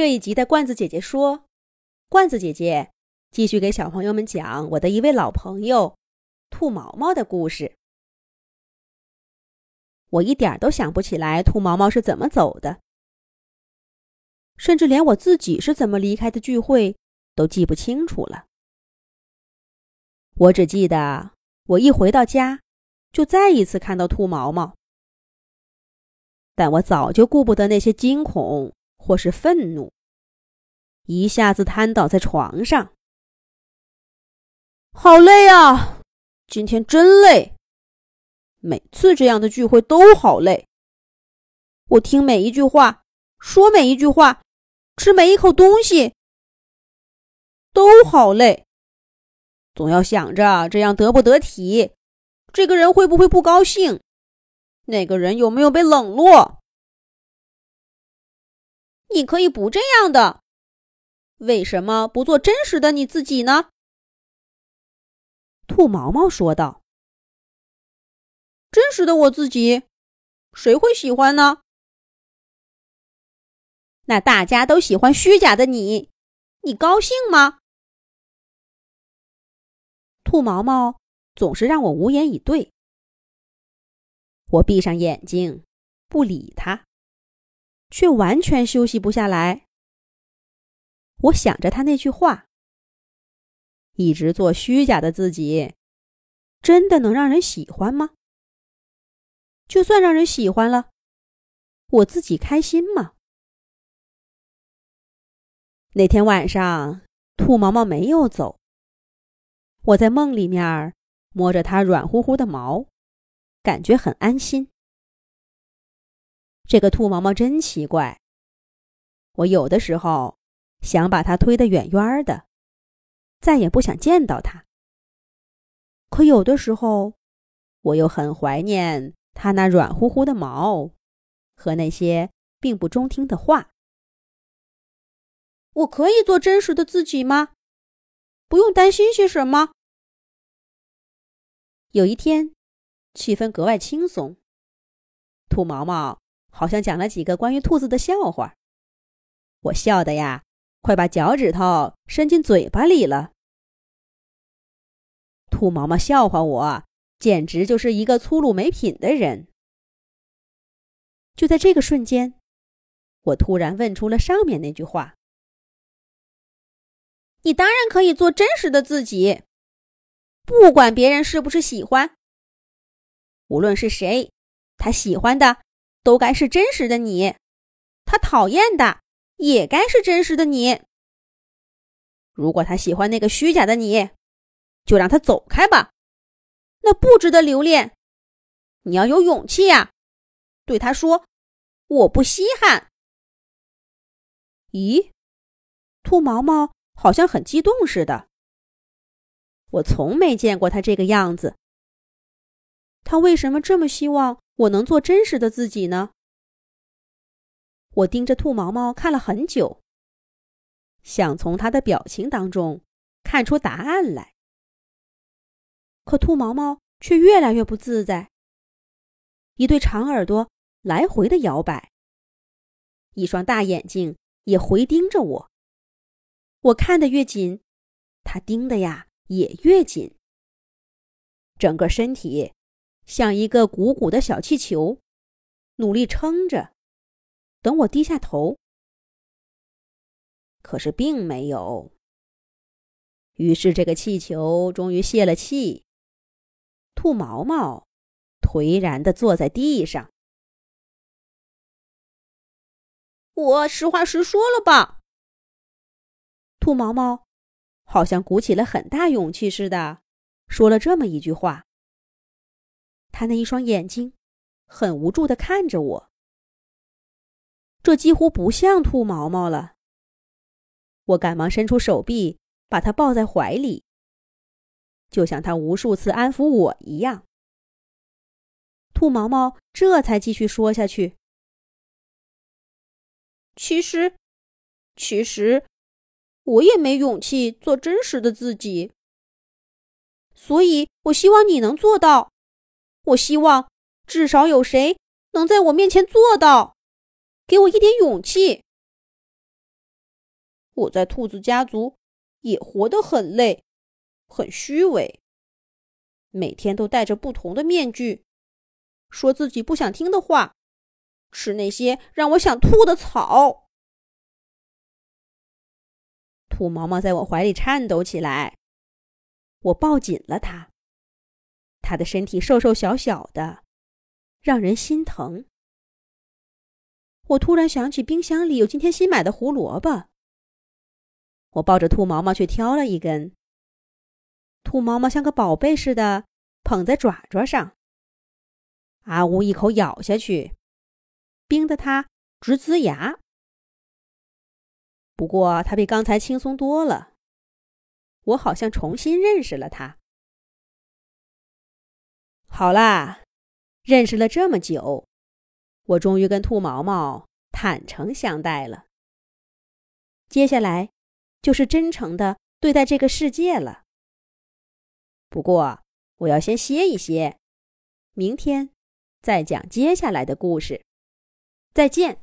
这一集的罐子姐姐说：“罐子姐姐继续给小朋友们讲我的一位老朋友兔毛毛的故事。我一点都想不起来兔毛毛是怎么走的，甚至连我自己是怎么离开的聚会都记不清楚了。我只记得我一回到家，就再一次看到兔毛毛，但我早就顾不得那些惊恐。”或是愤怒，一下子瘫倒在床上。好累啊！今天真累。每次这样的聚会都好累。我听每一句话，说每一句话，吃每一口东西，都好累。总要想着这样得不得体，这个人会不会不高兴，那个人有没有被冷落。你可以不这样的，为什么不做真实的你自己呢？兔毛毛说道：“真实的我自己，谁会喜欢呢？那大家都喜欢虚假的你，你高兴吗？”兔毛毛总是让我无言以对，我闭上眼睛，不理他。却完全休息不下来。我想着他那句话：“一直做虚假的自己，真的能让人喜欢吗？就算让人喜欢了，我自己开心吗？”那天晚上，兔毛毛没有走。我在梦里面摸着它软乎乎的毛，感觉很安心。这个兔毛毛真奇怪。我有的时候想把它推得远远的，再也不想见到它。可有的时候，我又很怀念它那软乎乎的毛和那些并不中听的话。我可以做真实的自己吗？不用担心些什么。有一天，气氛格外轻松。兔毛毛。好像讲了几个关于兔子的笑话，我笑的呀，快把脚趾头伸进嘴巴里了。兔毛毛笑话我，简直就是一个粗鲁没品的人。就在这个瞬间，我突然问出了上面那句话：“你当然可以做真实的自己，不管别人是不是喜欢。无论是谁，他喜欢的。”都该是真实的你，他讨厌的也该是真实的你。如果他喜欢那个虚假的你，就让他走开吧，那不值得留恋。你要有勇气呀，对他说：“我不稀罕。”咦，兔毛毛好像很激动似的。我从没见过他这个样子。他为什么这么希望？我能做真实的自己呢？我盯着兔毛毛看了很久，想从他的表情当中看出答案来。可兔毛毛却越来越不自在，一对长耳朵来回的摇摆，一双大眼睛也回盯着我。我看得越紧，他盯的呀也越紧，整个身体。像一个鼓鼓的小气球，努力撑着，等我低下头。可是并没有。于是这个气球终于泄了气，兔毛毛颓然的坐在地上。我实话实说了吧。兔毛毛好像鼓起了很大勇气似的，说了这么一句话。他那一双眼睛，很无助的看着我。这几乎不像兔毛毛了。我赶忙伸出手臂，把他抱在怀里，就像他无数次安抚我一样。兔毛毛这才继续说下去：“其实，其实，我也没勇气做真实的自己，所以我希望你能做到。”我希望至少有谁能在我面前做到，给我一点勇气。我在兔子家族也活得很累，很虚伪，每天都戴着不同的面具，说自己不想听的话，吃那些让我想吐的草。兔毛毛在我怀里颤抖起来，我抱紧了它。他的身体瘦瘦小小的，让人心疼。我突然想起冰箱里有今天新买的胡萝卜，我抱着兔毛毛去挑了一根。兔毛毛像个宝贝似的捧在爪爪上，阿呜一口咬下去，冰得它直呲牙。不过它比刚才轻松多了，我好像重新认识了它。好啦，认识了这么久，我终于跟兔毛毛坦诚相待了。接下来就是真诚的对待这个世界了。不过我要先歇一歇，明天再讲接下来的故事。再见。